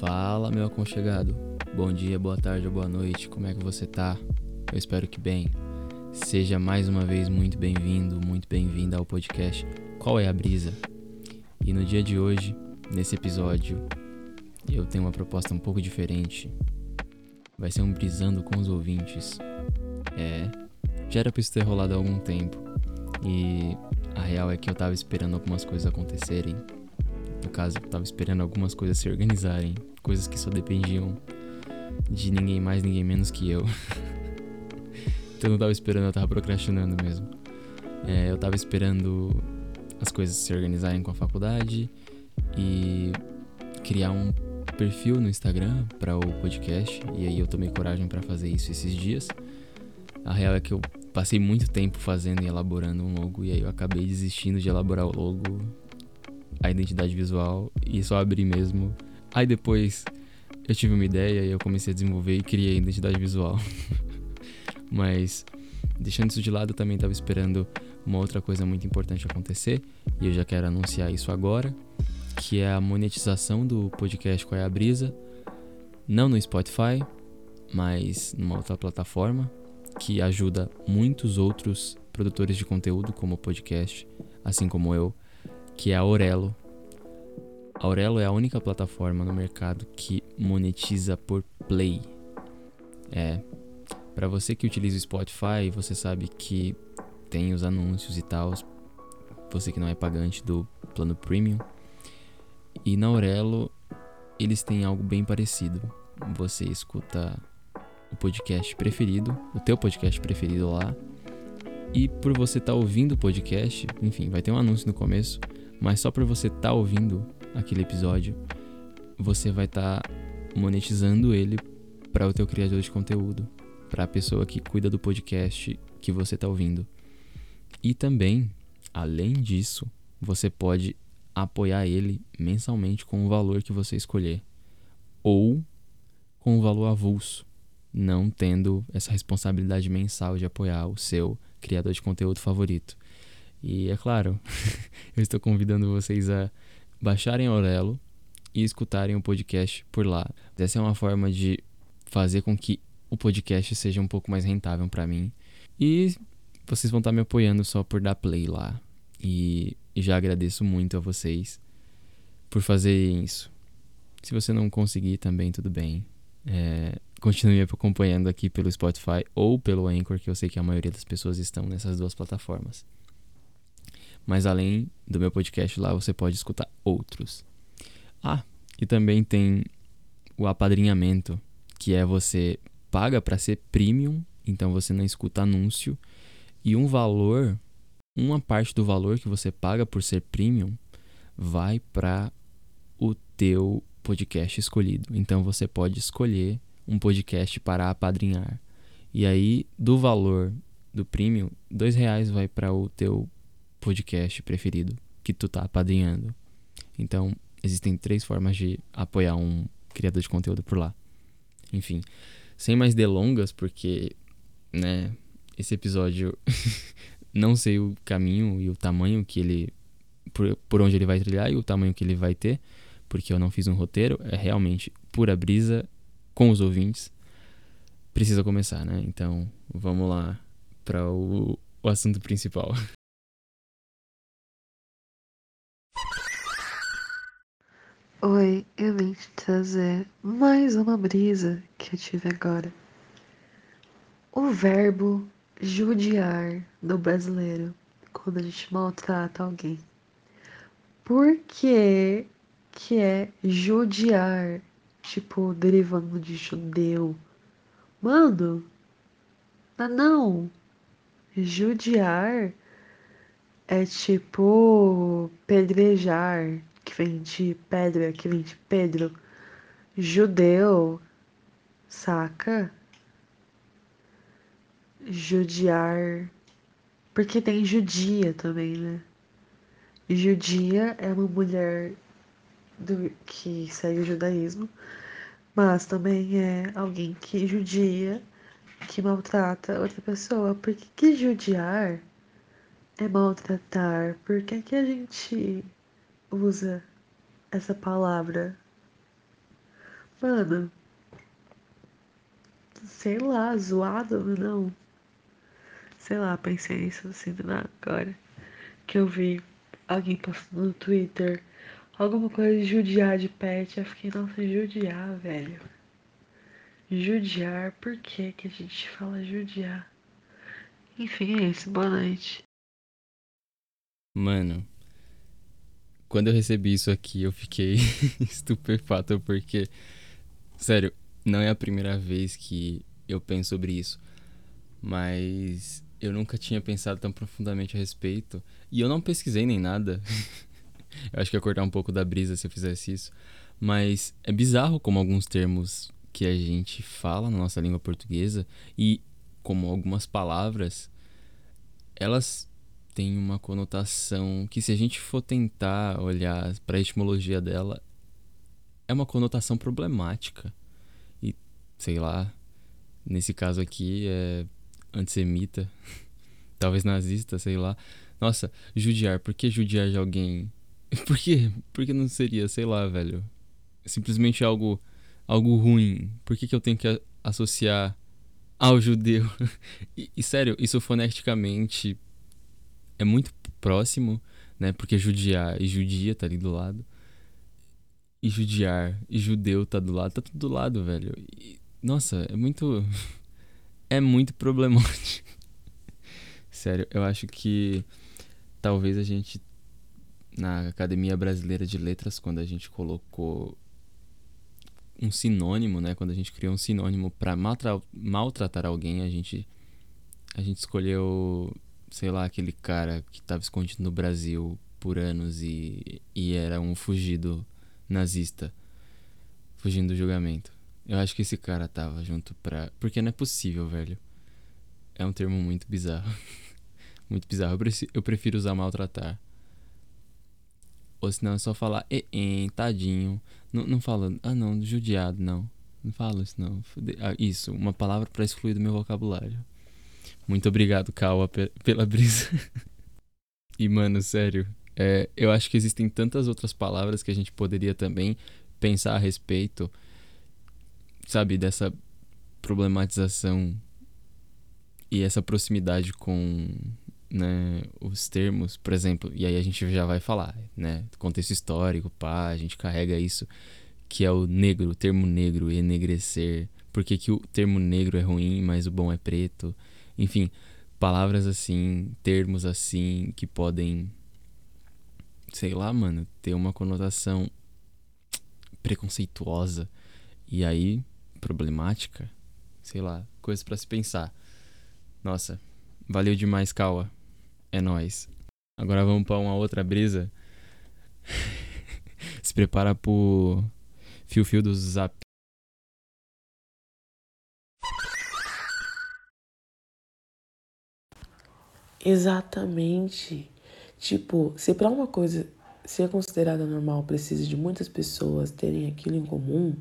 Fala, meu aconchegado. Bom dia, boa tarde ou boa noite. Como é que você tá? Eu espero que bem. Seja mais uma vez muito bem-vindo, muito bem-vinda ao podcast Qual é a Brisa? E no dia de hoje, nesse episódio, eu tenho uma proposta um pouco diferente. Vai ser um brisando com os ouvintes. É, já era pra isso ter rolado há algum tempo. E a real é que eu tava esperando algumas coisas acontecerem no caso, eu tava esperando algumas coisas se organizarem, coisas que só dependiam de ninguém mais, ninguém menos que eu. então eu não tava esperando, eu tava procrastinando mesmo. É, eu tava esperando as coisas se organizarem com a faculdade e criar um perfil no Instagram para o podcast. E aí eu tomei coragem para fazer isso esses dias. A real é que eu passei muito tempo fazendo e elaborando um logo e aí eu acabei desistindo de elaborar o logo a identidade visual e só abrir mesmo. Aí depois eu tive uma ideia e eu comecei a desenvolver e criei a identidade visual. Mas deixando isso de lado, eu também estava esperando uma outra coisa muito importante acontecer e eu já quero anunciar isso agora, que é a monetização do podcast Qual é a Brisa, não no Spotify, mas numa outra plataforma que ajuda muitos outros produtores de conteúdo como podcast, assim como eu, que é a Aurelo. A Aurelo é a única plataforma no mercado que monetiza por play. É, para você que utiliza o Spotify, você sabe que tem os anúncios e tal. Você que não é pagante do plano premium. E na Aurelo, eles têm algo bem parecido. Você escuta o podcast preferido, o teu podcast preferido lá. E por você estar tá ouvindo o podcast, enfim, vai ter um anúncio no começo mas só por você estar tá ouvindo aquele episódio, você vai estar tá monetizando ele para o teu criador de conteúdo, para a pessoa que cuida do podcast que você está ouvindo. E também, além disso, você pode apoiar ele mensalmente com o valor que você escolher ou com o valor avulso, não tendo essa responsabilidade mensal de apoiar o seu criador de conteúdo favorito. E é claro, eu estou convidando vocês a baixarem a Aurelo e escutarem o podcast por lá. Essa é uma forma de fazer com que o podcast seja um pouco mais rentável para mim. E vocês vão estar me apoiando só por dar play lá. E, e já agradeço muito a vocês por fazerem isso. Se você não conseguir também, tudo bem. É, continue acompanhando aqui pelo Spotify ou pelo Anchor, que eu sei que a maioria das pessoas estão nessas duas plataformas. Mas além do meu podcast lá, você pode escutar outros. Ah, e também tem o apadrinhamento, que é você paga para ser premium, então você não escuta anúncio, e um valor, uma parte do valor que você paga por ser premium vai para o teu podcast escolhido. Então você pode escolher um podcast para apadrinhar. E aí, do valor do premium, dois reais vai para o teu podcast preferido que tu tá apadrinhando. Então, existem três formas de apoiar um criador de conteúdo por lá. Enfim, sem mais delongas, porque, né, esse episódio não sei o caminho e o tamanho que ele por, por onde ele vai trilhar e o tamanho que ele vai ter, porque eu não fiz um roteiro, é realmente pura brisa com os ouvintes. Precisa começar, né? Então, vamos lá para o, o assunto principal. Oi, eu vim te trazer mais uma brisa que eu tive agora. O verbo judiar do brasileiro quando a gente maltrata alguém. Por que que é judiar? Tipo, derivando de judeu. Mano, ah, não. Judiar é tipo pedrejar que vem de pedra, que vem de Pedro, judeu, saca? Judiar, porque tem judia também, né? Judia é uma mulher do, que segue o judaísmo, mas também é alguém que judia, que maltrata outra pessoa. Por que, que judiar é maltratar? Por que, que a gente usa essa palavra. mano, sei lá, zoado, não. Sei lá, pensei nisso assim do nada agora. Que eu vi alguém postando no Twitter alguma coisa de judiar de pet. Eu fiquei, nossa, judiar, velho. Judiar, por que que a gente fala judiar? Enfim, é isso, boa noite. Mano, quando eu recebi isso aqui, eu fiquei estupefato porque, sério, não é a primeira vez que eu penso sobre isso, mas eu nunca tinha pensado tão profundamente a respeito e eu não pesquisei nem nada. eu acho que ia cortar um pouco da brisa se eu fizesse isso, mas é bizarro como alguns termos que a gente fala na nossa língua portuguesa e como algumas palavras elas têm uma conotação que se a gente for tentar olhar para a etimologia dela é uma conotação problemática. E sei lá nesse caso aqui é antissemita talvez nazista sei lá. Nossa judiar por que judiar de alguém? Por que? Por que não seria? Sei lá velho. Simplesmente algo algo ruim, por que, que eu tenho que associar ao judeu? e, e, sério, isso foneticamente é muito próximo, né? Porque judiar e judia tá ali do lado. E judiar e judeu tá do lado, tá tudo do lado, velho. E, nossa, é muito. é muito problemático. sério, eu acho que talvez a gente na Academia Brasileira de Letras, quando a gente colocou um sinônimo, né? Quando a gente criou um sinônimo para maltra maltratar alguém, a gente a gente escolheu, sei lá, aquele cara que estava escondido no Brasil por anos e, e era um fugido nazista, fugindo do julgamento. Eu acho que esse cara tava junto pra. Porque não é possível, velho. É um termo muito bizarro. muito bizarro. Eu, prefiro, usar maltratar. Ou senão é só falar, e, tadinho. Não, não fala, ah não, judiado, não. Não fala isso, não. Ah, isso, uma palavra para excluir do meu vocabulário. Muito obrigado, Kawa, pela brisa. e, mano, sério, é, eu acho que existem tantas outras palavras que a gente poderia também pensar a respeito, sabe, dessa problematização e essa proximidade com né, os termos, por exemplo, e aí a gente já vai falar, né, contexto histórico, pá, a gente carrega isso, que é o negro, o termo negro, enegrecer, por que, que o termo negro é ruim, mas o bom é preto, enfim, palavras assim, termos assim, que podem, sei lá, mano, ter uma conotação preconceituosa e aí problemática, sei lá, coisas para se pensar. Nossa, valeu demais, Kawa. É nós. Agora vamos para uma outra brisa. Se prepara pro fio-fio do zap. Exatamente. Tipo, se para uma coisa ser considerada normal precisa de muitas pessoas terem aquilo em comum,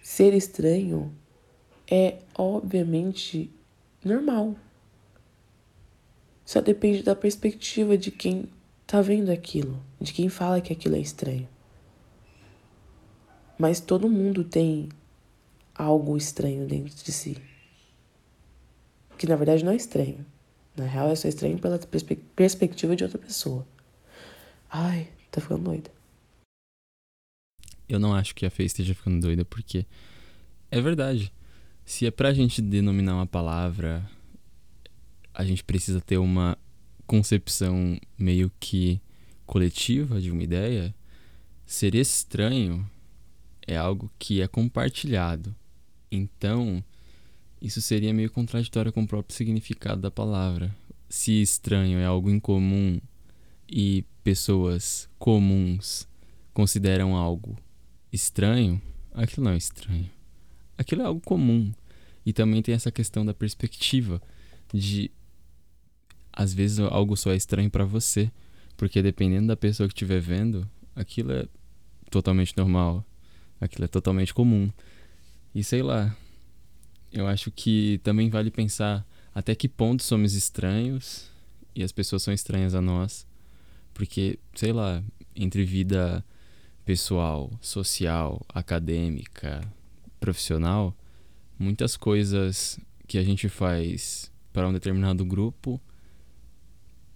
ser estranho é obviamente normal. Só depende da perspectiva de quem tá vendo aquilo, de quem fala que aquilo é estranho. Mas todo mundo tem algo estranho dentro de si. Que na verdade não é estranho. Na real é só estranho pela perspe perspectiva de outra pessoa. Ai, tá ficando doida. Eu não acho que a Fê esteja ficando doida porque é verdade. Se é pra gente denominar uma palavra a gente precisa ter uma concepção meio que coletiva de uma ideia, ser estranho é algo que é compartilhado. Então, isso seria meio contraditório com o próprio significado da palavra. Se estranho é algo incomum e pessoas comuns consideram algo estranho, aquilo não é estranho. Aquilo é algo comum. E também tem essa questão da perspectiva de às vezes algo só é estranho para você, porque dependendo da pessoa que estiver vendo, aquilo é totalmente normal, aquilo é totalmente comum. E sei lá, eu acho que também vale pensar até que ponto somos estranhos e as pessoas são estranhas a nós, porque sei lá, entre vida pessoal, social, acadêmica, profissional, muitas coisas que a gente faz para um determinado grupo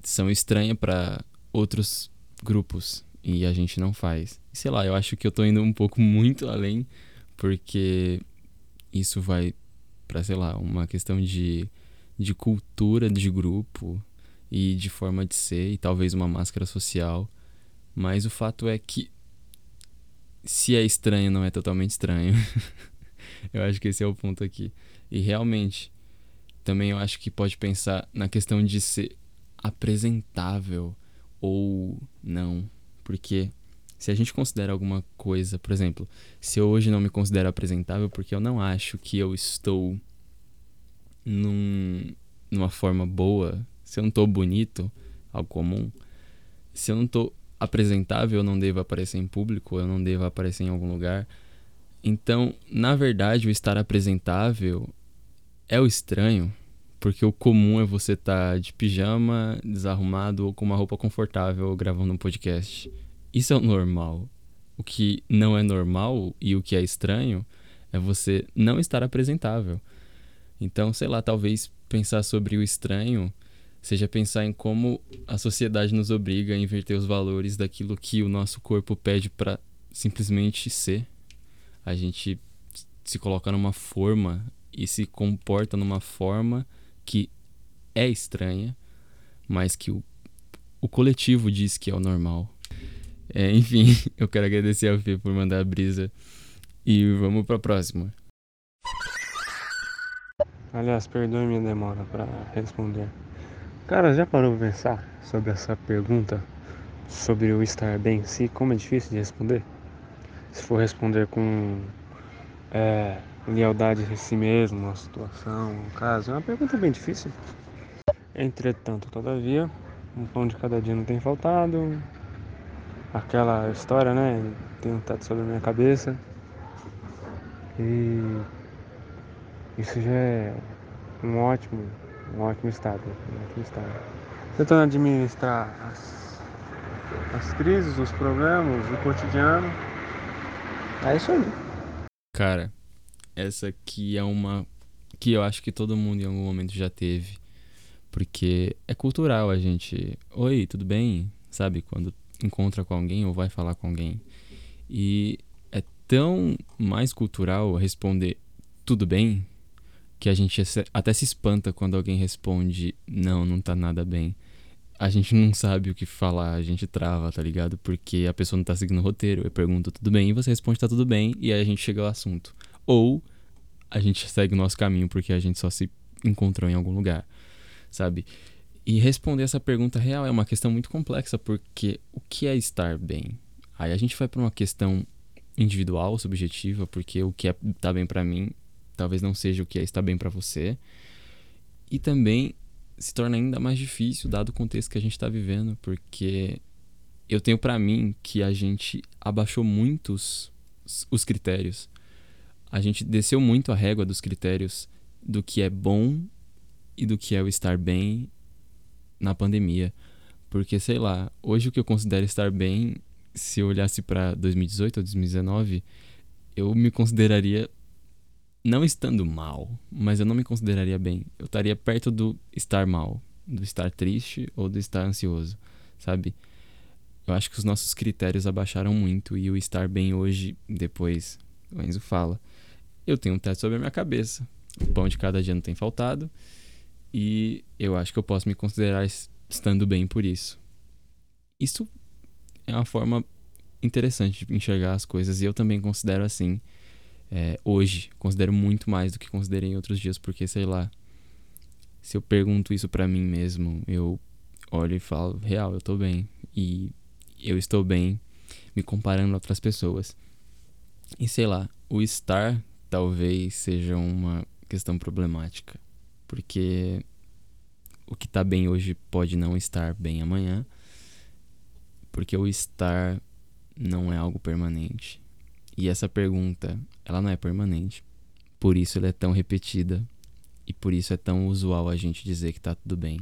são estranhas para outros grupos e a gente não faz. Sei lá, eu acho que eu tô indo um pouco muito além porque isso vai para sei lá, uma questão de de cultura de grupo e de forma de ser e talvez uma máscara social. Mas o fato é que se é estranho, não é totalmente estranho. eu acho que esse é o ponto aqui. E realmente, também eu acho que pode pensar na questão de ser apresentável ou não. Porque se a gente considera alguma coisa, por exemplo, se eu hoje não me considero apresentável porque eu não acho que eu estou num, numa forma boa, se eu não estou bonito, algo comum, se eu não estou apresentável, eu não devo aparecer em público, eu não devo aparecer em algum lugar. Então, na verdade, o estar apresentável é o estranho, porque o comum é você estar tá de pijama, desarrumado ou com uma roupa confortável gravando um podcast. Isso é o normal. O que não é normal e o que é estranho é você não estar apresentável. Então, sei lá, talvez pensar sobre o estranho seja pensar em como a sociedade nos obriga a inverter os valores daquilo que o nosso corpo pede para simplesmente ser. A gente se coloca numa forma e se comporta numa forma que é estranha, mas que o, o coletivo diz que é o normal. É, enfim, eu quero agradecer ao Fê por mandar a brisa e vamos para próxima. Aliás, perdoe minha demora para responder. Cara, já parou pra pensar sobre essa pergunta sobre o estar bem em si? Como é difícil de responder? Se for responder com é, lealdade a si mesmo, a situação, um caso, é uma pergunta bem difícil. Entretanto, todavia, um pão de cada dia não tem faltado. Aquela história, né? Tem um teto sobre a minha cabeça. E isso já é um ótimo, um ótimo estado, um ótimo estado. Tentando administrar as, as crises, os problemas, o cotidiano. É isso aí. Cara, essa aqui é uma que eu acho que todo mundo em algum momento já teve. Porque é cultural a gente. Oi, tudo bem? Sabe? Quando encontra com alguém ou vai falar com alguém. E é tão mais cultural responder tudo bem que a gente até se espanta quando alguém responde não, não tá nada bem. A gente não sabe o que falar, a gente trava, tá ligado? Porque a pessoa não tá seguindo o roteiro. Eu pergunto tudo bem e você responde tá tudo bem e aí a gente chega ao assunto. Ou a gente segue o nosso caminho porque a gente só se encontrou em algum lugar, sabe? E responder essa pergunta real é uma questão muito complexa porque o que é estar bem? Aí a gente vai para uma questão individual, subjetiva, porque o que é tá bem para mim talvez não seja o que é estar bem para você. E também se torna ainda mais difícil dado o contexto que a gente está vivendo, porque eu tenho para mim que a gente abaixou muitos os critérios. A gente desceu muito a régua dos critérios do que é bom e do que é o estar bem na pandemia. Porque sei lá, hoje o que eu considero estar bem, se eu olhasse para 2018 ou 2019, eu me consideraria não estando mal, mas eu não me consideraria bem. Eu estaria perto do estar mal, do estar triste ou do estar ansioso, sabe? Eu acho que os nossos critérios abaixaram muito e o estar bem hoje, depois o Enzo fala, eu tenho um teto sobre a minha cabeça. O pão de cada dia não tem faltado e eu acho que eu posso me considerar estando bem por isso. Isso é uma forma interessante de enxergar as coisas e eu também considero assim é, hoje. Considero muito mais do que considerei em outros dias, porque sei lá. Se eu pergunto isso para mim mesmo, eu olho e falo, real, eu tô bem. E eu estou bem me comparando a outras pessoas. E sei lá, o estar talvez seja uma questão problemática. Porque o que tá bem hoje pode não estar bem amanhã. Porque o estar não é algo permanente. E essa pergunta, ela não é permanente. Por isso ela é tão repetida e por isso é tão usual a gente dizer que tá tudo bem,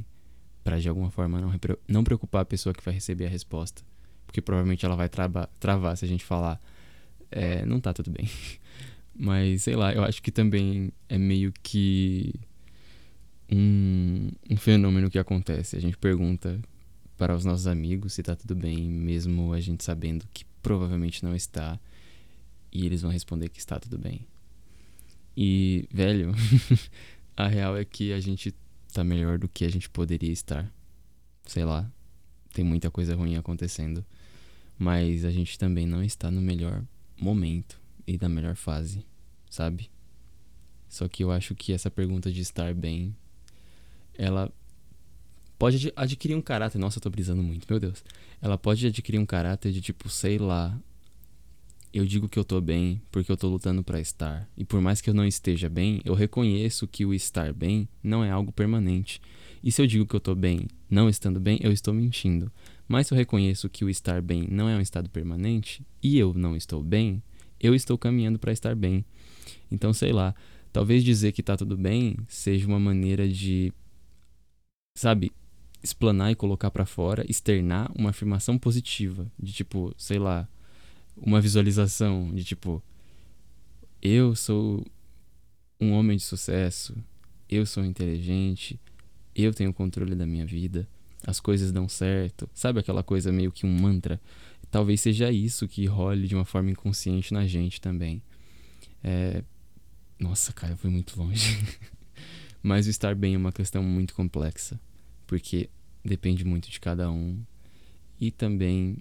para de alguma forma não não preocupar a pessoa que vai receber a resposta, porque provavelmente ela vai trava, travar se a gente falar é, não tá tudo bem. Mas sei lá, eu acho que também é meio que um, um fenômeno que acontece. A gente pergunta para os nossos amigos se tá tudo bem, mesmo a gente sabendo que provavelmente não está, e eles vão responder que está tudo bem. E, velho, a real é que a gente tá melhor do que a gente poderia estar. Sei lá, tem muita coisa ruim acontecendo, mas a gente também não está no melhor momento e na melhor fase, sabe? Só que eu acho que essa pergunta de estar bem, ela pode adquirir um caráter. Nossa, eu tô brisando muito, meu Deus. Ela pode adquirir um caráter de tipo, sei lá. Eu digo que eu tô bem porque eu tô lutando para estar. E por mais que eu não esteja bem, eu reconheço que o estar bem não é algo permanente. E se eu digo que eu tô bem, não estando bem, eu estou mentindo. Mas se eu reconheço que o estar bem não é um estado permanente e eu não estou bem, eu estou caminhando para estar bem. Então, sei lá, talvez dizer que tá tudo bem seja uma maneira de sabe, explanar e colocar para fora, externar uma afirmação positiva, de tipo, sei lá, uma visualização de tipo eu sou um homem de sucesso, eu sou inteligente, eu tenho controle da minha vida, as coisas dão certo. Sabe aquela coisa meio que um mantra? Talvez seja isso que role de uma forma inconsciente na gente também. É... Nossa, cara, eu fui muito longe. Mas o estar bem é uma questão muito complexa porque depende muito de cada um e também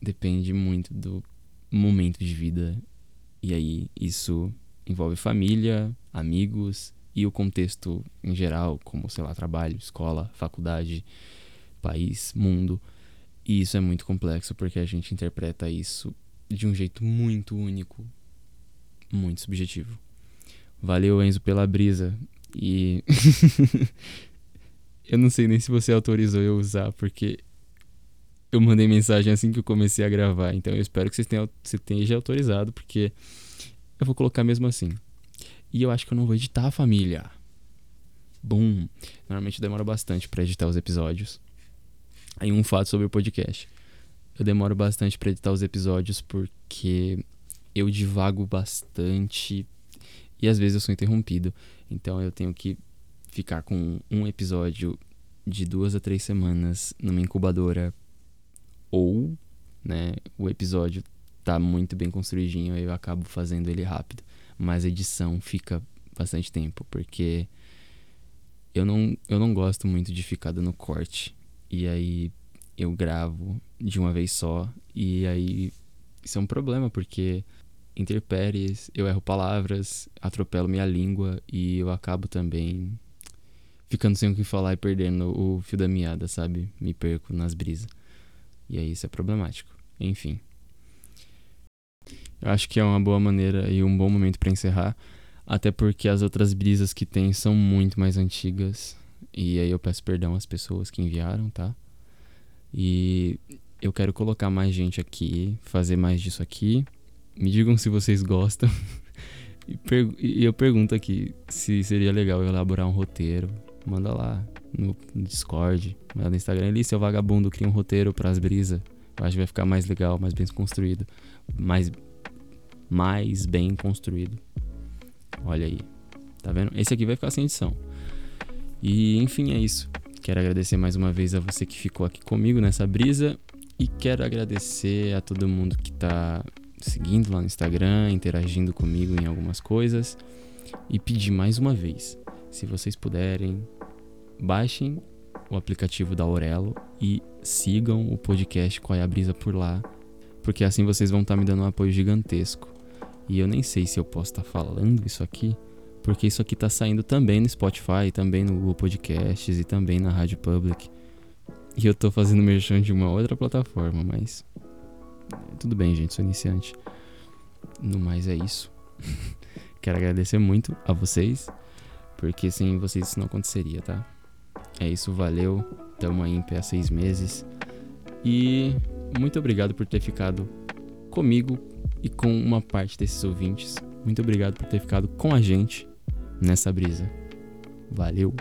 depende muito do momento de vida. E aí isso envolve família, amigos e o contexto em geral, como sei lá, trabalho, escola, faculdade, país, mundo. E isso é muito complexo porque a gente interpreta isso de um jeito muito único, muito subjetivo. Valeu, Enzo, pela brisa. E Eu não sei nem se você autorizou eu usar, porque eu mandei mensagem assim que eu comecei a gravar. Então eu espero que você tenha, você já autorizado, porque eu vou colocar mesmo assim. E eu acho que eu não vou editar a família. Bum. Normalmente demora bastante para editar os episódios. Aí um fato sobre o podcast. Eu demoro bastante para editar os episódios porque eu divago bastante e às vezes eu sou interrompido. Então eu tenho que ficar com um episódio de duas a três semanas numa incubadora ou, né, o episódio tá muito bem construidinho, aí eu acabo fazendo ele rápido. Mas a edição fica bastante tempo, porque eu não, eu não gosto muito de ficar dando corte. E aí eu gravo de uma vez só, e aí isso é um problema, porque interpéries, eu erro palavras, atropelo minha língua e eu acabo também ficando sem o que falar e perdendo o fio da meada, sabe? Me perco nas brisas. E aí isso é problemático. Enfim. Eu acho que é uma boa maneira e um bom momento para encerrar, até porque as outras brisas que tem são muito mais antigas. E aí eu peço perdão às pessoas que enviaram, tá? E eu quero colocar mais gente aqui, fazer mais disso aqui. Me digam se vocês gostam. e, e eu pergunto aqui se seria legal eu elaborar um roteiro manda lá no, Discord, manda no Instagram. Ali, seu vagabundo, cria um roteiro pras brisas. Eu acho que vai ficar mais legal, mais bem construído. Mais, mais bem construído. Olha aí. Tá vendo? Esse aqui vai ficar sem edição. E enfim, é isso. Quero agradecer mais uma vez a você que ficou aqui comigo nessa brisa. E quero agradecer a todo mundo que tá seguindo lá no Instagram, interagindo comigo em algumas coisas. E pedir mais uma vez, se vocês puderem, baixem o aplicativo da Aurelo e sigam o podcast Qual é a Brisa por lá, porque assim vocês vão estar tá me dando um apoio gigantesco. E eu nem sei se eu posso estar tá falando isso aqui, porque isso aqui está saindo também no Spotify, também no Google Podcasts e também na Rádio Public. E eu estou fazendo merchan de uma outra plataforma, mas tudo bem, gente, sou iniciante. No mais é isso. Quero agradecer muito a vocês, porque sem vocês isso não aconteceria, tá? É isso, valeu. Tamo aí em pé há seis meses. E muito obrigado por ter ficado comigo e com uma parte desses ouvintes. Muito obrigado por ter ficado com a gente nessa brisa. Valeu!